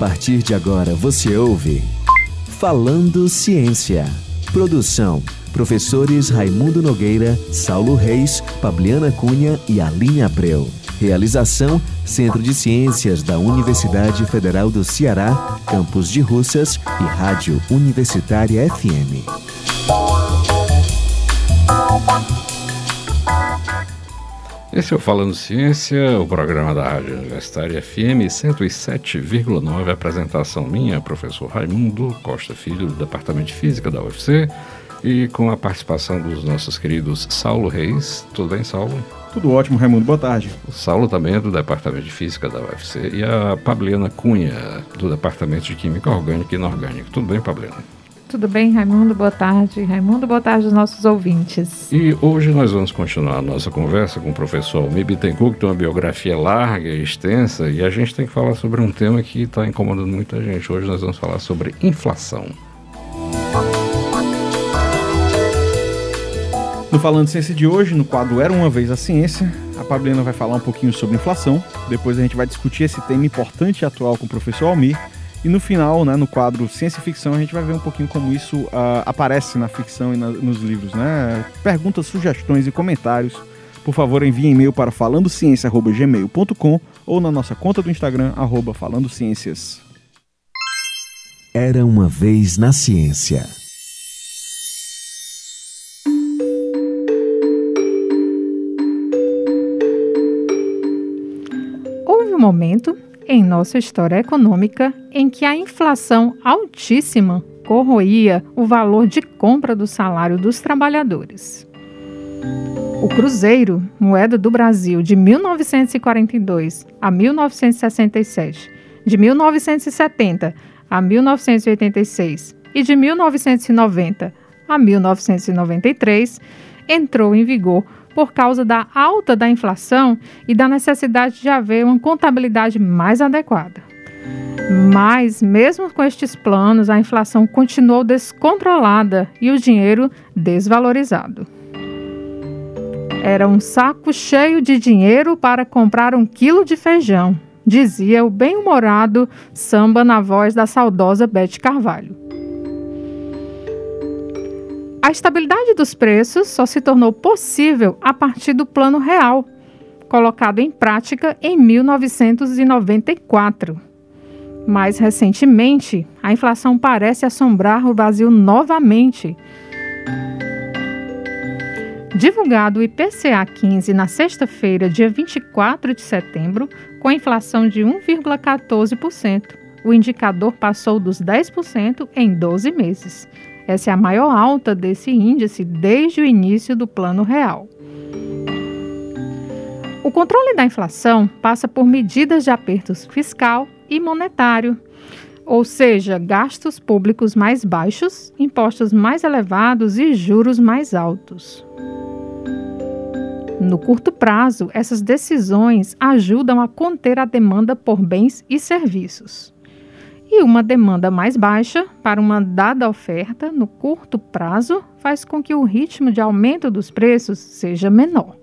partir de agora você ouve Falando Ciência. Produção: professores Raimundo Nogueira, Saulo Reis, Fabiana Cunha e Aline Abreu. Realização: Centro de Ciências da Universidade Federal do Ceará, Campus de Russas e Rádio Universitária FM. Esse é o Falando Ciência, o programa da Rádio Universitária FM 107,9. Apresentação minha, professor Raimundo Costa Filho, do Departamento de Física da UFC, e com a participação dos nossos queridos Saulo Reis. Tudo bem, Saulo? Tudo ótimo, Raimundo. Boa tarde. O Saulo também é do Departamento de Física da UFC e a Pabliana Cunha, do Departamento de Química Orgânica e Inorgânica. Tudo bem, Pabliana? Tudo bem, Raimundo? Boa tarde. Raimundo, boa tarde aos nossos ouvintes. E hoje nós vamos continuar a nossa conversa com o professor Almir Bittencourt, que tem uma biografia larga e extensa, e a gente tem que falar sobre um tema que está incomodando muita gente. Hoje nós vamos falar sobre inflação. No Falando Ciência de hoje, no quadro Era Uma Vez a Ciência, a Pablina vai falar um pouquinho sobre inflação, depois a gente vai discutir esse tema importante e atual com o professor Almir, e no final, né, no quadro Ciência e Ficção, a gente vai ver um pouquinho como isso uh, aparece na ficção e na, nos livros, né? Perguntas, sugestões e comentários. Por favor, envie e-mail para falandociência.gmail.com ou na nossa conta do Instagram, arroba falandociências. Era uma vez na ciência. Houve um momento em nossa história econômica em que a inflação altíssima corroía o valor de compra do salário dos trabalhadores. O cruzeiro, moeda do Brasil de 1942 a 1967, de 1970 a 1986 e de 1990 a 1993, entrou em vigor por causa da alta da inflação e da necessidade de haver uma contabilidade mais adequada. Mas, mesmo com estes planos, a inflação continuou descontrolada e o dinheiro desvalorizado. Era um saco cheio de dinheiro para comprar um quilo de feijão, dizia o bem-humorado samba na voz da saudosa Bete Carvalho. A estabilidade dos preços só se tornou possível a partir do Plano Real, colocado em prática em 1994. Mais recentemente, a inflação parece assombrar o Brasil novamente. Divulgado o IPCA 15 na sexta-feira, dia 24 de setembro, com inflação de 1,14%. O indicador passou dos 10% em 12 meses. Essa é a maior alta desse índice desde o início do Plano Real. O controle da inflação passa por medidas de aperto fiscal e monetário, ou seja, gastos públicos mais baixos, impostos mais elevados e juros mais altos. No curto prazo, essas decisões ajudam a conter a demanda por bens e serviços e uma demanda mais baixa para uma dada oferta no curto prazo faz com que o ritmo de aumento dos preços seja menor.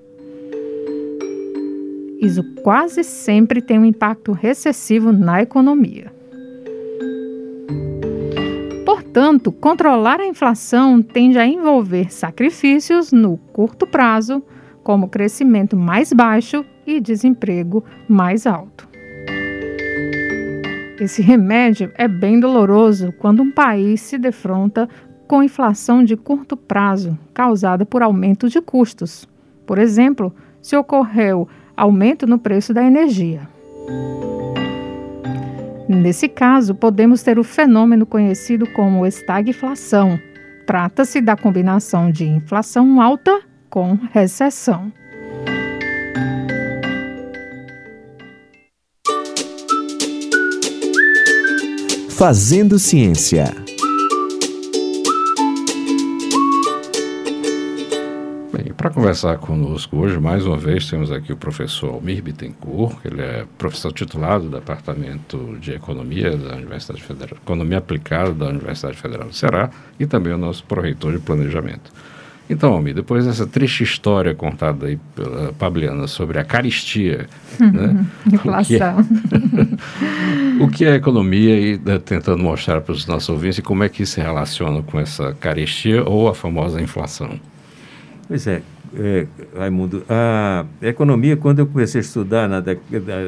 Isso quase sempre tem um impacto recessivo na economia. Portanto, controlar a inflação tende a envolver sacrifícios no curto prazo, como crescimento mais baixo e desemprego mais alto. Esse remédio é bem doloroso quando um país se defronta com inflação de curto prazo causada por aumento de custos. Por exemplo, se ocorreu aumento no preço da energia. Nesse caso, podemos ter o fenômeno conhecido como estagflação. Trata-se da combinação de inflação alta com recessão. Fazendo Ciência. Bem, para conversar conosco hoje, mais uma vez, temos aqui o professor Almir Bittencourt, ele é professor titulado do Departamento de Economia da Universidade Federal, Economia Aplicada da Universidade Federal do Ceará e também o nosso pró-reitor de Planejamento. Então, Almi, depois dessa triste história contada aí pela Pabliana sobre a caristia, né? Inflação. O que, é, o que é economia e né, tentando mostrar para os nossos ouvintes como é que isso se relaciona com essa caristia ou a famosa inflação. Pois é, é, Raimundo, a economia, quando eu comecei a estudar na,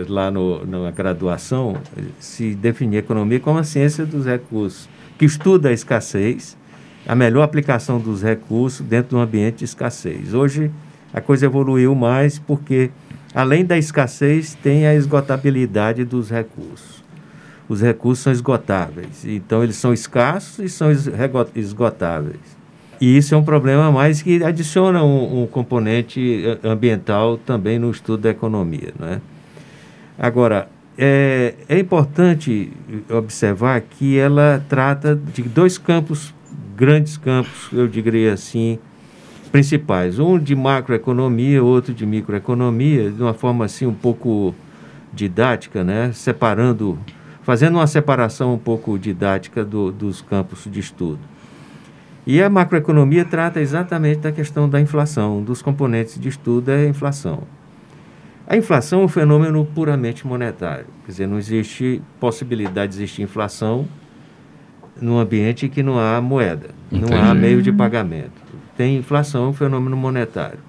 lá no, na graduação, se definia economia como a ciência dos recursos, que estuda a escassez, a melhor aplicação dos recursos dentro de um ambiente de escassez. Hoje, a coisa evoluiu mais porque, além da escassez, tem a esgotabilidade dos recursos. Os recursos são esgotáveis, então eles são escassos e são esgotáveis. E isso é um problema mais que adiciona um, um componente eh, ambiental também no estudo da economia. Né? Agora, é, é importante observar que ela trata de dois campos, grandes campos, eu diria assim, principais. Um de macroeconomia, outro de microeconomia, de uma forma assim um pouco didática, né? separando, fazendo uma separação um pouco didática do, dos campos de estudo. E a macroeconomia trata exatamente da questão da inflação, dos componentes de estudo é a inflação. A inflação é um fenômeno puramente monetário, quer dizer, não existe possibilidade de existir inflação num ambiente que não há moeda, Entendi. não há meio de pagamento. Tem inflação, é um fenômeno monetário.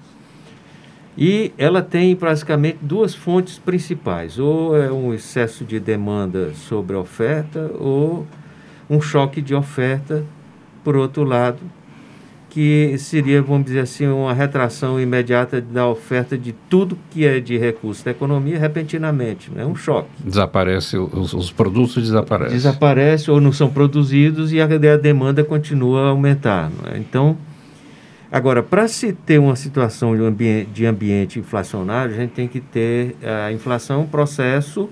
E ela tem basicamente duas fontes principais: ou é um excesso de demanda sobre a oferta, ou um choque de oferta por outro lado, que seria, vamos dizer assim, uma retração imediata da oferta de tudo que é de recurso da economia repentinamente, é né? um choque. Desaparece, os, os, produtos desaparecem. Desaparecem ou não são produzidos e a, a demanda continua a aumentar. É? Então, agora, para se ter uma situação de, ambiente, de ambiente inflacionário, a gente tem que ter a inflação um processo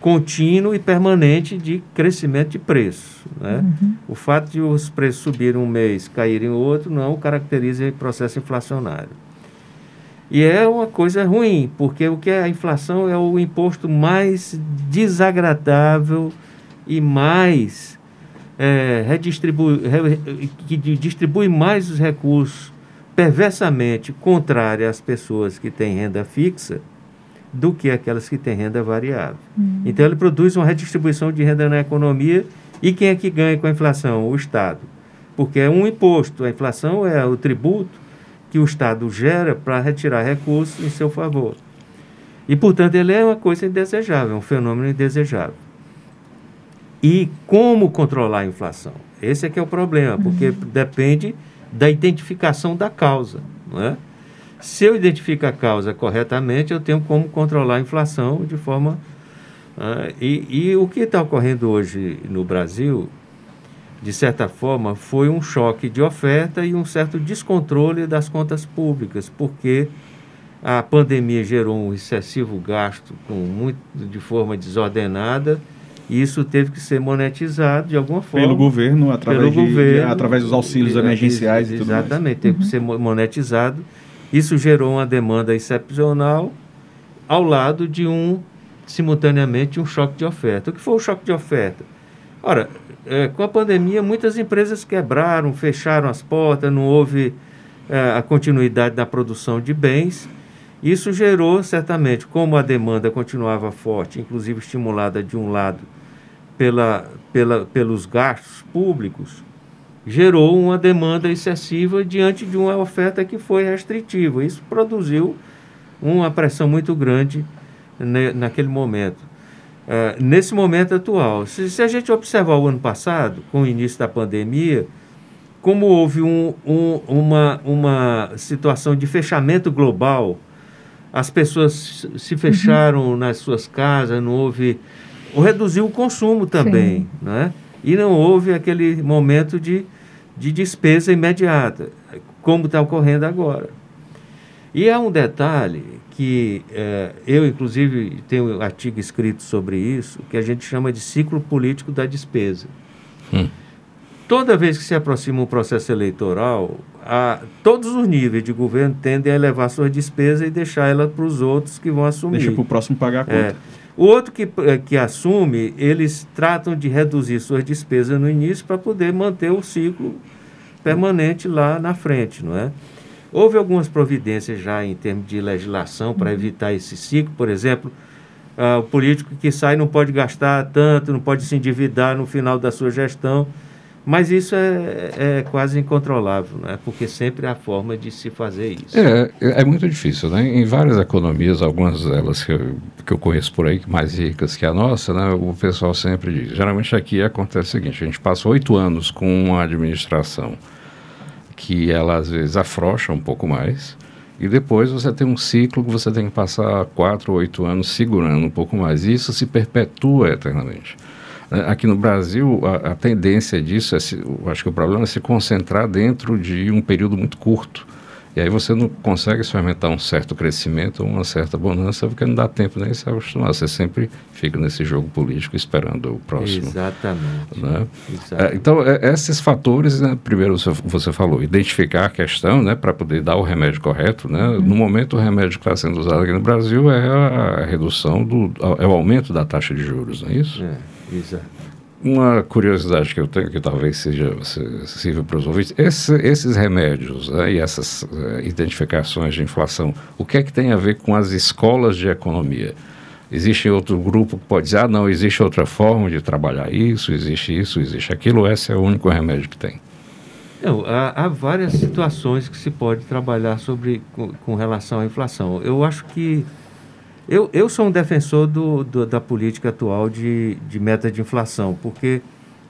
contínuo e permanente de crescimento de preço. Né? Uhum. O fato de os preços subirem um mês, caírem outro, não caracteriza processo inflacionário. E é uma coisa ruim, porque o que é a inflação é o imposto mais desagradável e mais é, redistribui, que distribui mais os recursos perversamente contrário às pessoas que têm renda fixa do que aquelas que têm renda variável. Uhum. Então, ele produz uma redistribuição de renda na economia e quem é que ganha com a inflação? O Estado. Porque é um imposto. A inflação é o tributo que o Estado gera para retirar recursos em seu favor. E, portanto, ele é uma coisa indesejável, um fenômeno indesejável. E como controlar a inflação? Esse é que é o problema, porque uhum. depende da identificação da causa, não é? Se eu identifico a causa corretamente, eu tenho como controlar a inflação de forma. Uh, e, e o que está ocorrendo hoje no Brasil, de certa forma, foi um choque de oferta e um certo descontrole das contas públicas, porque a pandemia gerou um excessivo gasto com muito, de forma desordenada e isso teve que ser monetizado de alguma forma. Pelo governo, através, pelo de, governo, de, através dos auxílios emergenciais e tudo mais. Exatamente, teve que ser monetizado isso gerou uma demanda excepcional ao lado de um, simultaneamente, um choque de oferta. O que foi o choque de oferta? Ora, é, com a pandemia, muitas empresas quebraram, fecharam as portas, não houve é, a continuidade da produção de bens. Isso gerou, certamente, como a demanda continuava forte, inclusive estimulada de um lado pela, pela, pelos gastos públicos, gerou uma demanda excessiva diante de uma oferta que foi restritiva. Isso produziu uma pressão muito grande ne, naquele momento. Uh, nesse momento atual, se, se, a gente observar o ano passado, com o início da pandemia, como houve um, um, uma, uma situação de fechamento global, as pessoas se fecharam uhum. nas suas casas, não houve. Reduziu o consumo também, né? E não houve aquele momento de, de despesa imediata, como está ocorrendo agora. E há um detalhe que é, eu, inclusive, tenho um artigo escrito sobre isso, que a gente chama de ciclo político da despesa. Hum. Toda vez que se aproxima um processo eleitoral, a, todos os níveis de governo tendem a elevar suas despesas e deixar ela para os outros que vão assumir. Deixa para o próximo pagar a conta. É. O outro que, eh, que assume, eles tratam de reduzir suas despesas no início para poder manter o ciclo permanente lá na frente, não é? Houve algumas providências já em termos de legislação para evitar esse ciclo, por exemplo, uh, o político que sai não pode gastar tanto, não pode se endividar no final da sua gestão, mas isso é, é quase incontrolável, né? porque sempre há forma de se fazer isso. É, é muito difícil. Né? Em várias economias, algumas delas que eu, que eu conheço por aí, mais ricas que a nossa, né? o pessoal sempre diz. Geralmente aqui acontece o seguinte: a gente passa oito anos com uma administração que ela às vezes afrouxa um pouco mais. E depois você tem um ciclo que você tem que passar quatro, oito anos segurando um pouco mais. E isso se perpetua eternamente. Aqui no Brasil, a, a tendência disso, é se, acho que o problema é se concentrar dentro de um período muito curto. E aí você não consegue experimentar um certo crescimento, uma certa bonança, porque não dá tempo nem se acostumar. Você sempre fica nesse jogo político esperando o próximo. Exatamente. Né? Exatamente. É, então, é, esses fatores, né, primeiro você, falou, identificar a questão né, para poder dar o remédio correto. Né? Uhum. No momento, o remédio que está sendo usado aqui no Brasil é a redução, do, é o aumento da taxa de juros, não é isso? É. Uma curiosidade que eu tenho, que talvez seja sirva para os ouvintes, esse, esses remédios né, e essas uh, identificações de inflação, o que é que tem a ver com as escolas de economia? Existe outro grupo que pode dizer, ah, não, existe outra forma de trabalhar isso, existe isso, existe aquilo, esse é o único remédio que tem? Não, há, há várias situações que se pode trabalhar sobre, com, com relação à inflação. Eu acho que eu, eu sou um defensor do, do, da política atual de, de meta de inflação, porque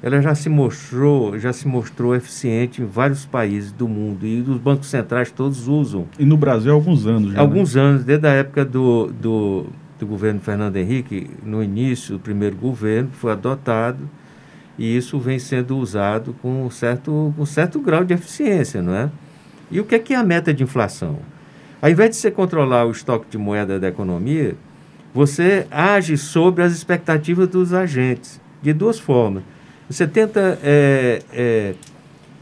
ela já se mostrou, já se mostrou eficiente em vários países do mundo e os bancos centrais todos usam. E no Brasil há alguns anos já. Né? Alguns né? anos, desde a época do, do, do governo Fernando Henrique, no início do primeiro governo, foi adotado e isso vem sendo usado com um certo, um certo grau de eficiência, não é? E o que é, que é a meta de inflação? Ao invés de você controlar o estoque de moeda da economia, você age sobre as expectativas dos agentes, de duas formas. Você tenta é, é,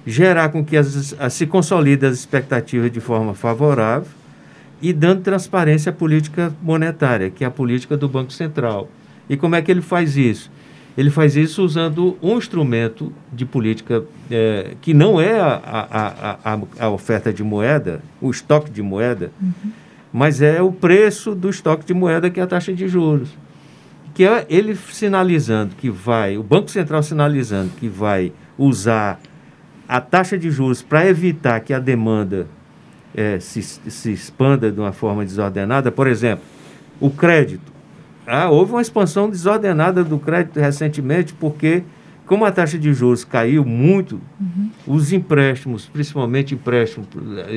gerar com que as, as, se consolide as expectativas de forma favorável e dando transparência à política monetária, que é a política do Banco Central. E como é que ele faz isso? Ele faz isso usando um instrumento de política é, que não é a, a, a, a, oferta de moeda, o estoque de moeda, uhum. mas é o preço do estoque de moeda, que é a taxa de juros. Que é ele sinalizando que vai, o Banco Central sinalizando que vai usar a taxa de juros para evitar que a demanda é, se, se expanda de uma forma desordenada. Por exemplo, o crédito ah, houve uma expansão desordenada do crédito recentemente, porque, como a taxa de juros caiu muito, uhum. os empréstimos, principalmente empréstimos,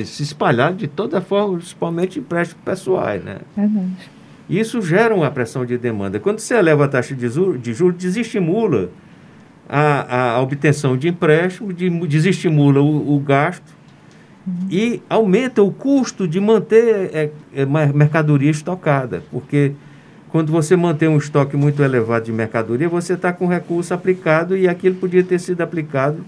se espalharam de toda forma, principalmente empréstimos pessoais. Né? Verdade. Isso gera uma pressão de demanda. Quando você eleva a taxa de juros, de juros desestimula a, a obtenção de empréstimo, de, desestimula o, o gasto uhum. e aumenta o custo de manter é, é, mercadoria estocada, porque quando você mantém um estoque muito elevado de mercadoria, você está com recurso aplicado e aquilo podia ter sido aplicado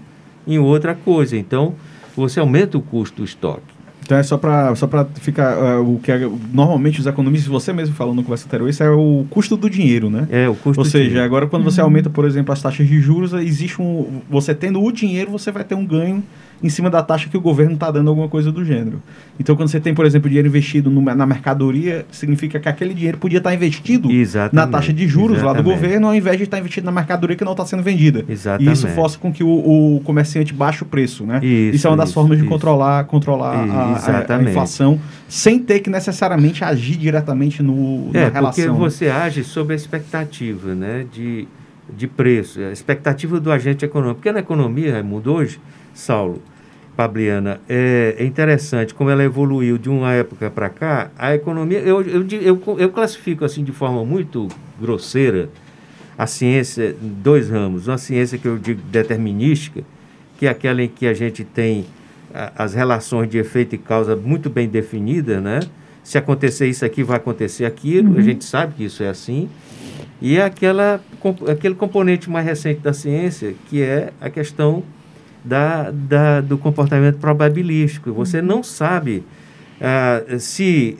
em outra coisa. Então, você aumenta o custo do estoque. Então é só para só ficar uh, o que é, normalmente os economistas, você mesmo falando no conversa anterior, isso é o custo do dinheiro, né? É, o custo Ou seja, dinheiro. agora quando você uhum. aumenta, por exemplo, as taxas de juros, existe um. Você tendo o dinheiro, você vai ter um ganho em cima da taxa que o governo está dando alguma coisa do gênero. Então, quando você tem, por exemplo, dinheiro investido no, na mercadoria, significa que aquele dinheiro podia estar tá investido Exatamente. na taxa de juros Exatamente. lá do governo, ao invés de estar tá investido na mercadoria que não está sendo vendida. Exatamente. E isso força com que o, o comerciante baixe o preço, né? Isso, isso é uma das isso, formas isso. de controlar, controlar a, a, a, inflação sem ter que necessariamente agir diretamente no, é, na relação. Porque você age sob a expectativa, né? De, de preço, a expectativa do agente econômico. Porque na economia, Raimundo, hoje, Saulo, Pabliana, é, é, interessante como ela evoluiu de uma época para cá. A economia, eu, eu, eu, eu, classifico assim de forma muito grosseira a ciência em dois ramos. Uma ciência que eu digo determinística, que é aquela em que a gente tem a, as relações de efeito e causa muito bem definidas, né? Se acontecer isso aqui, vai acontecer aquilo, uhum. a gente sabe que isso é assim. E é aquela, aquele componente mais recente da ciência, que é a questão da, da, do comportamento probabilístico. Você não sabe uh, se,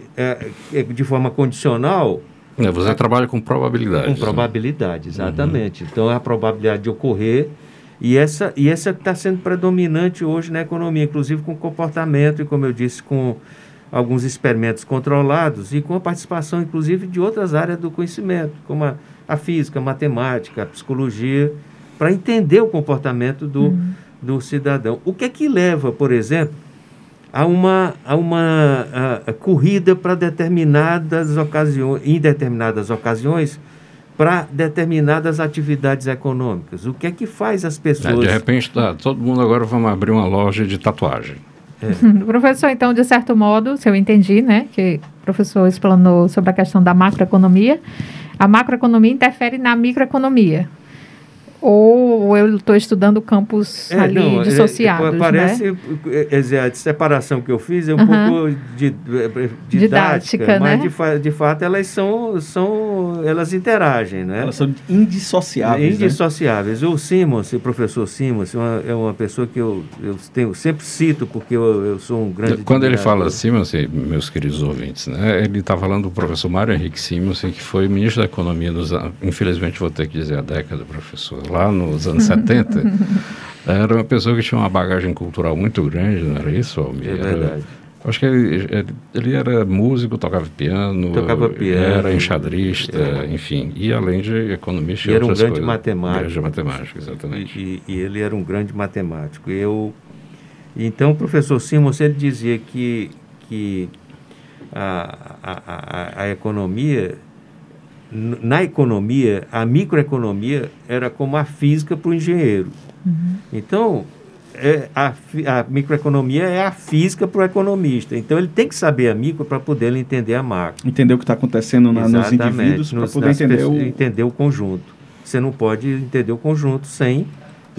uh, de forma condicional. É, você a, trabalha com probabilidade. Com né? probabilidade, exatamente. Uhum. Então, a probabilidade de ocorrer E essa e essa está sendo predominante hoje na economia, inclusive com comportamento e, como eu disse, com alguns experimentos controlados e com a participação, inclusive, de outras áreas do conhecimento, como a, a física, a matemática, a psicologia, para entender o comportamento do, uhum. Do cidadão. O que é que leva, por exemplo, a uma, a uma a, a corrida para determinadas ocasiões, em determinadas ocasiões, para determinadas atividades econômicas. O que é que faz as pessoas... É, de repente, tá, todo mundo agora vamos abrir uma loja de tatuagem. É. professor, então, de certo modo, se eu entendi, né, que o professor explanou sobre a questão da macroeconomia, a macroeconomia interfere na microeconomia ou eu estou estudando campos é, ali não, é, dissociados, é, parece, né? É, a separação que eu fiz é um pouco de, didática, didática mas né? de, de, fato elas são, são, elas interagem, né? Elas são indissociáveis, né? Indissociáveis. Né? O Simons, o professor Simons, uma, é uma pessoa que eu, eu tenho, sempre cito porque eu, eu sou um grande... Quando ele fala Simons, meus queridos ouvintes, né? Ele está falando do professor Mário Henrique Simons, que foi ministro da Economia, nos, infelizmente vou ter que dizer a década, professor, lá nos anos 70, era uma pessoa que tinha uma bagagem cultural muito grande, não era isso, Almir? É verdade. acho que ele, ele, era músico, tocava piano, tocava piano era enxadrista, é. enfim, e além de economista e era um grande coisas. matemático. Grande matemático, exatamente. E, e, ele era um grande matemático. Eu, então, o professor Simons, ele dizia que, que a, a, a, a economia na economia, a microeconomia era como a física para o engenheiro. Uhum. Então, é, a, a, microeconomia é a física para o economista. Então, ele tem que saber a micro para poder entender a macro. Entender o que está acontecendo na, nos indivíduos para poder entender o... entender o conjunto. Você não pode entender o conjunto sem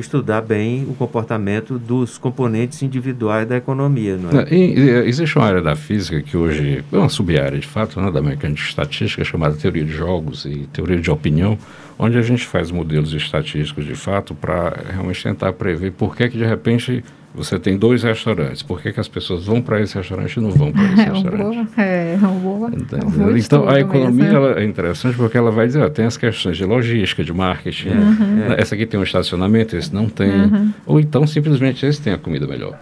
estudar bem o comportamento dos componentes individuais da economia. Não é? E, existe uma área da física que hoje é uma sub-área, de fato, né, da mecânica estatística, chamada teoria de jogos e teoria de opinião, onde a gente faz modelos estatísticos, de fato, para realmente tentar prever por que, que de repente você tem dois restaurantes. Por que, que as pessoas vão para esse restaurante e não vão para esse é restaurante? Boa, é uma boa. É então, a economia é interessante porque ela vai dizer, ó, tem as questões de logística, de marketing. Uhum. Essa aqui tem um estacionamento, esse não tem. Uhum. Ou então, simplesmente, esse tem a comida melhor.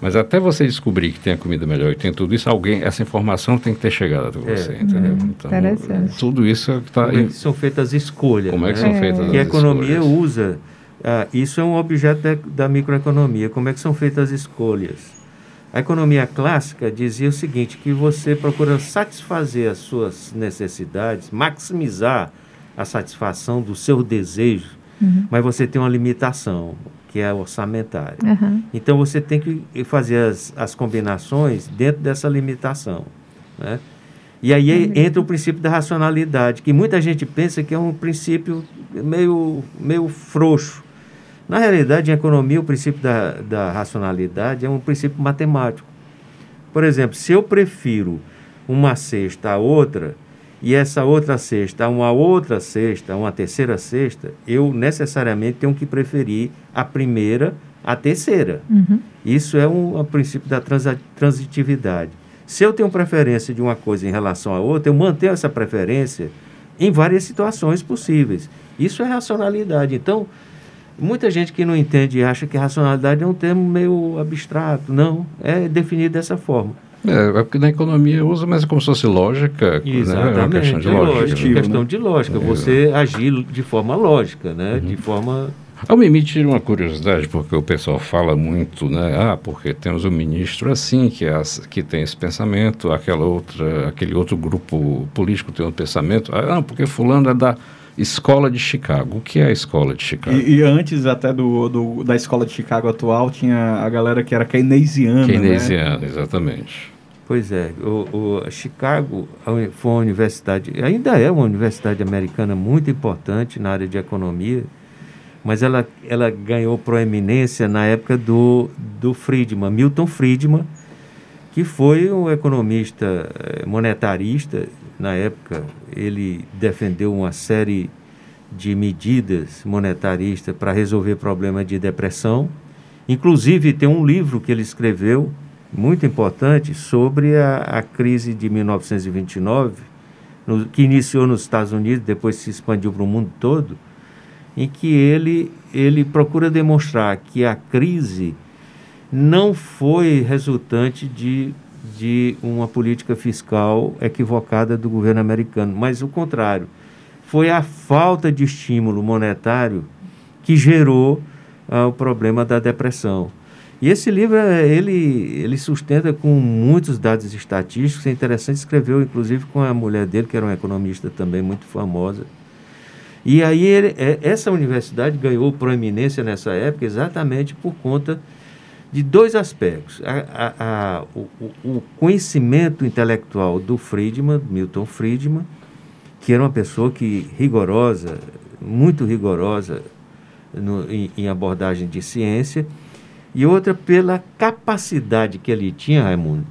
Mas até você descobrir que tem a comida melhor e tem tudo isso, alguém, essa informação tem que ter chegado até você, é. entendeu? Hum, então, interessante. tudo isso é está... Como é que são feitas as escolhas. Como é que né? são feitas as escolhas. Que a economia usa ah, isso é um objeto da, da microeconomia. Como é que são feitas as escolhas? A economia clássica dizia o seguinte, que você procura satisfazer as suas necessidades, maximizar a satisfação do seu desejo, uhum. mas você tem uma limitação, que é orçamentária. Uhum. Então você tem que fazer as, as combinações dentro dessa limitação. Né? E aí uhum. entra o princípio da racionalidade, que muita gente pensa que é um princípio meio, meio frouxo. Na realidade, em economia, o princípio da, da racionalidade é um princípio matemático. Por exemplo, se eu prefiro uma cesta a outra, e essa outra cesta a uma outra cesta, uma terceira cesta, eu necessariamente tenho que preferir a primeira à terceira. Uhum. Isso é um, um princípio da transitividade. Se eu tenho preferência de uma coisa em relação à outra, eu mantenho essa preferência em várias situações possíveis. Isso é racionalidade. Então, Muita gente que não entende e acha que racionalidade é um termo meio abstrato. Não, é definido dessa forma. É, é porque na economia usa, mas é como se fosse lógica. Exatamente. Né? É uma questão de lógica. lógica né? questão de lógica. Você agir de forma lógica, né? Uhum. De forma... Ao me emitir uma curiosidade, porque o pessoal fala muito, né? Ah, porque temos um ministro assim, que, é, que tem esse pensamento, aquela outra, aquele outro grupo político tem outro pensamento. Ah, porque fulano é da Escola de Chicago. O que é a Escola de Chicago? E, e antes até do, do, da Escola de Chicago atual, tinha a galera que era keynesiana. Né? Keynesiana, né? exatamente. Pois é, o, o, Chicago foi uma universidade, ainda é uma universidade americana muito importante na área de economia, mas ela, ela ganhou proeminência na época do, do Friedman, Milton Friedman, que foi um economista eh, monetarista na época, ele defendeu uma série de medidas monetaristas para resolver problemas de depressão. Inclusive, tem um livro que ele escreveu, muito importante, sobre a, a crise de 1929, no, que iniciou nos Estados Unidos, depois se expandiu para o mundo todo. em que ele, ele procura demonstrar que a crise não foi resultante de, de uma política fiscal equivocada do governo americano, mas o contrário. Foi a falta de estímulo monetário que gerou ah, o problema da depressão. E esse livro ele, ele sustenta com muitos dados estatísticos. É interessante, escreveu inclusive com a mulher dele, que era uma economista também muito famosa. E aí ele, é, essa universidade ganhou proeminência nessa época exatamente por conta de dois aspectos. A, a, a, o, o, conhecimento intelectual do Friedman, Milton Friedman, que era uma pessoa que rigorosa, muito rigorosa no, em, em abordagem de ciência, e outra pela capacidade que ele tinha, Raimundo,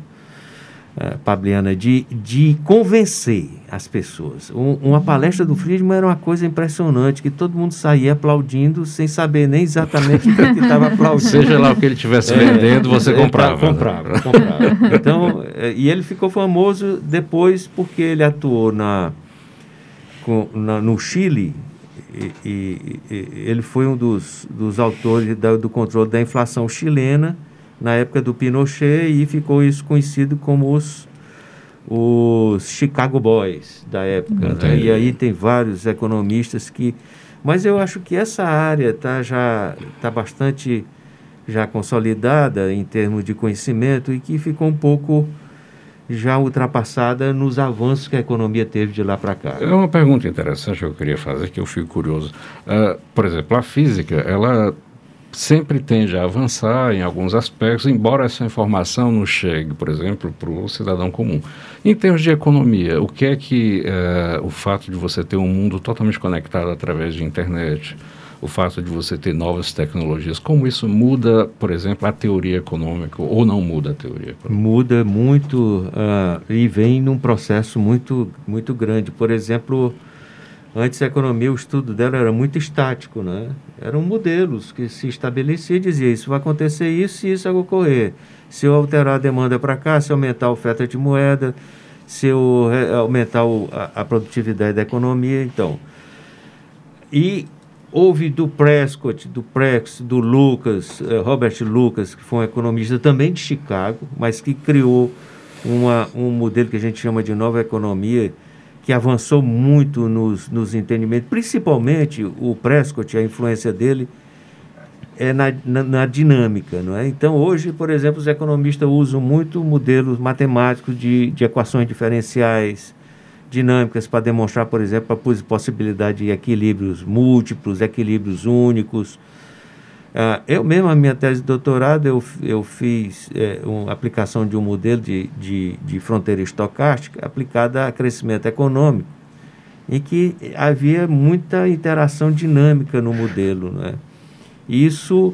uh, Pabliana, de, de convencer as pessoas. Um, uma palestra do Friedman era uma coisa impressionante, que todo mundo saía aplaudindo sem saber nem exatamente o que estava aplaudindo. Seja lá o que ele estivesse é, vendendo, você é, comprava. comprava, né? comprava. Então, é, e ele ficou famoso depois porque ele atuou na, com, na no Chile e, e, e, ele foi um dos, dos autores da, do controle da inflação chilena na época do Pinochet e ficou isso conhecido como os, os Chicago Boys da época. Né? E aí tem vários economistas que. Mas eu acho que essa área tá já está bastante já consolidada em termos de conhecimento e que ficou um pouco já ultrapassada nos avanços que a economia teve de lá para cá. É uma pergunta interessante que eu queria fazer, que eu fico curioso. Uh, por exemplo, a física, ela sempre tende a avançar em alguns aspectos, embora essa informação não chegue, por exemplo, para o cidadão comum. Em termos de economia, o que é que uh, o fato de você ter um mundo totalmente conectado através de internet, o fato de você ter novas tecnologias, como isso muda, por exemplo, a teoria econômica ou não muda a teoria? Muda muito uh, e vem num processo muito, muito grande. Por exemplo, antes a economia, o estudo dela era muito estático, né? Eram modelos que se estabelecia e dizia isso vai acontecer isso e isso vai ocorrer. Se eu alterar a demanda para cá, se aumentar a oferta de moeda, se eu aumentar o, a, a produtividade da economia, então. E Houve do Prescott, do Prex, do Lucas, eh, Robert Lucas, que foi um economista também de Chicago, mas que criou uma, um modelo que a gente chama de nova economia, que avançou muito nos, nos entendimentos, principalmente o Prescott, a influência dele é na, na, na, dinâmica. Não é? Então, hoje, por exemplo, os economistas usam muito modelos matemáticos de, de equações diferenciais, dinâmicas para demonstrar, por exemplo, a possibilidade de equilíbrios múltiplos, equilíbrios únicos. Uh, eu mesmo, a minha tese de doutorado, eu, eu fiz é, uma aplicação de um modelo de, de, de fronteira estocástica aplicada a crescimento econômico, em que havia muita interação dinâmica no modelo. Né? Isso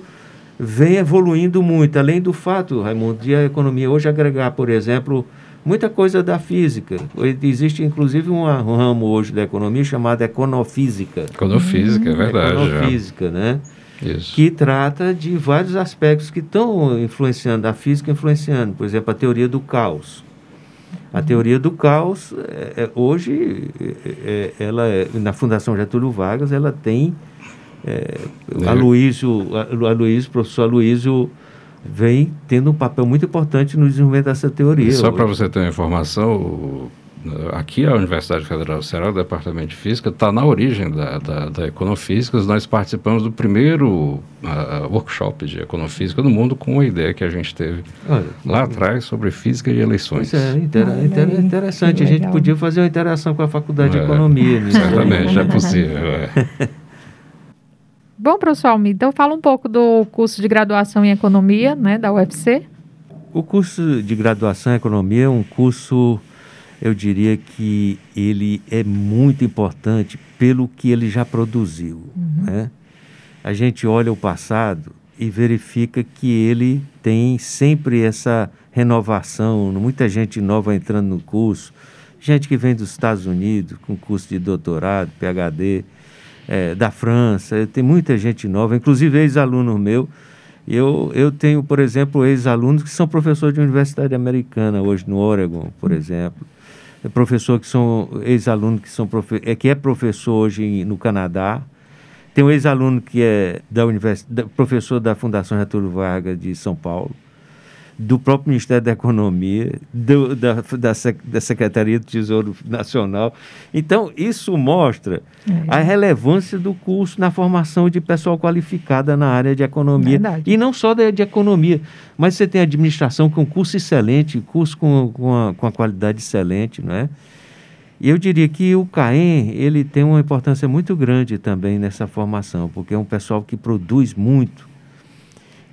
vem evoluindo muito, além do fato, Raimundo, de a economia hoje agregar, por exemplo, muita coisa da física. Existe inclusive um ramo hoje da economia chamado econofísica. Econofísica, é verdade. Econofísica, é. né? Isso. Que trata de vários aspectos que estão influenciando, a física influenciando. Por exemplo, a teoria do caos. A teoria do caos, é, é hoje, é, é ela é, na Fundação Getúlio Vargas, ela tem é, a Luísio, a, a Luísio, professor Luísio vem tendo um papel muito importante no desenvolvimento dessa teoria. Só para você ter uma informação, aqui a Universidade Federal do Ceará, o Departamento de Física, está na origem da, da, da Econofísica. Nós participamos do primeiro uh, workshop de Econofísica no mundo com a ideia que a gente teve Olha, lá atrás sobre física e eleições. Pois é, inter, inter, interessante. A gente podia fazer uma interação com a Faculdade é, de Economia. Né? Certamente, é possível. É. Bom, professor Almir, então fala um pouco do curso de graduação em Economia, né, da UFC. O curso de graduação em Economia é um curso, eu diria que ele é muito importante pelo que ele já produziu. Uhum. Né? A gente olha o passado e verifica que ele tem sempre essa renovação, muita gente nova entrando no curso, gente que vem dos Estados Unidos com curso de doutorado, PhD, é, da França, tem muita gente nova, inclusive ex-aluno meu. Eu, eu tenho, por exemplo, ex-alunos que são professores de universidade americana hoje no Oregon, por exemplo. Professor que são ex-alunos que são profe é, que é professor hoje no Canadá. Tem um ex-aluno que é da universidade, professor da Fundação Getúlio Vargas de São Paulo, do próprio Ministério da Economia, do, da, da, da, Secretaria do Tesouro Nacional. Então, isso mostra é. a relevância do curso na formação de pessoal qualificada na área de economia. Verdade. E não só de, de, economia, mas você tem administração com curso excelente, curso com, com, a, com a qualidade excelente, não é? E eu diria que o CAEM, ele tem uma importância muito grande também nessa formação, porque é um pessoal que produz muito,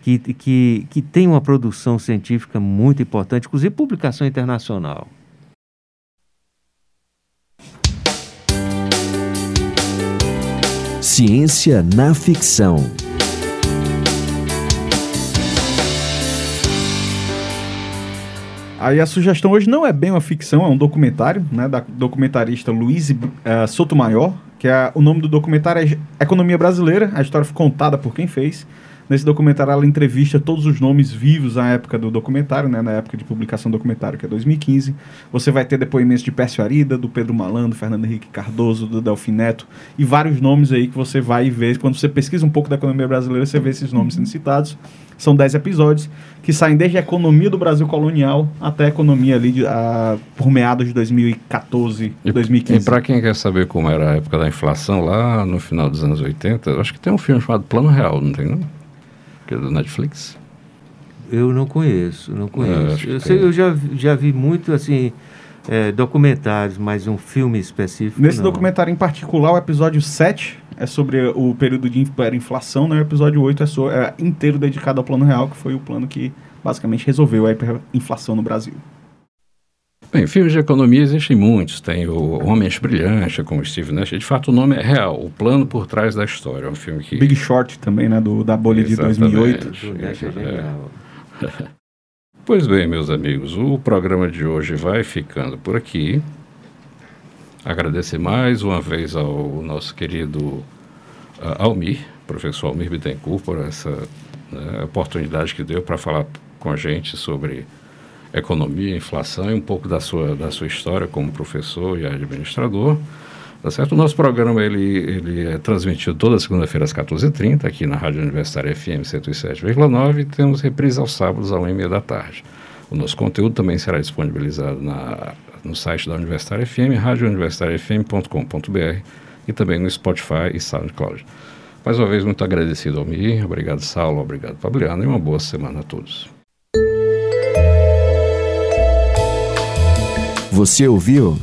que, que, que tem uma produção científica muito importante, inclusive publicação internacional. Ciência na ficção. Aí a sugestão hoje não é bem uma ficção, é um documentário, né, da documentarista Luiz uh, Sotomayor, que é o nome do documentário é Economia Brasileira, a história foi contada por quem fez. Nesse documentário ela entrevista todos os nomes vivos na época do documentário, né, na época de publicação do documentário, que é 2015. Você vai ter depoimentos de Pércio Arida, do Pedro Malandro, Fernando Henrique Cardoso, do Delfim Neto e vários nomes aí que você vai ver. Quando você pesquisa um pouco da economia brasileira, você vê esses nomes sendo citados. São 10 episódios que saem desde a economia do Brasil colonial até a economia ali de, a, por meados de 2014, e, 2015. E para quem quer saber como era a época da inflação lá no final dos anos 80, acho que tem um filme chamado Plano Real, não tem não? Que é do Netflix? Eu não conheço, não conheço. É, eu, sei, eu já, já vi muito assim é, documentários, mas um filme específico. Nesse não. documentário em particular, o episódio 7 é sobre o período de hiperinflação, né? o episódio 8 é, so, é inteiro dedicado ao plano real, que foi o plano que basicamente resolveu a hiperinflação no Brasil. Bem, filmes de economia existem muitos. Tem o Homens Brilhantes, com Steve Nash. De fato, o nome é real. O plano por trás da história. É um filme que... Big Short também, né? Do, da bolha Exatamente. de 2008. É. pois bem, meus amigos, o programa de hoje vai ficando por aqui. Agradecer mais uma vez ao nosso querido uh, Almir, professor Almir Bittencourt, por essa né, oportunidade que deu para falar com a gente sobre economia, inflação e um pouco da sua, da sua história como professor e administrador. Tá certo? O nosso programa ele, ele é transmitido toda segunda-feira às 14h30 aqui na Rádio Universitária FM 107,9 e temos reprise aos sábados às 1h30 da tarde. O nosso conteúdo também será disponibilizado na, no site da Universitária FM, radiouniversitariafm.com.br e também no Spotify e SoundCloud. Mais uma vez, muito agradecido ao Mi, obrigado Saulo, obrigado Fabiano e uma boa semana a todos. Você ouviu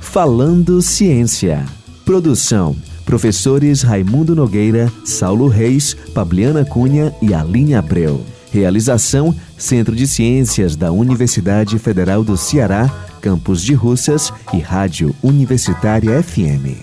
Falando Ciência. Produção: professores Raimundo Nogueira, Saulo Reis, Pabliana Cunha e Aline Abreu. Realização: Centro de Ciências da Universidade Federal do Ceará, Campus de Russas e Rádio Universitária FM.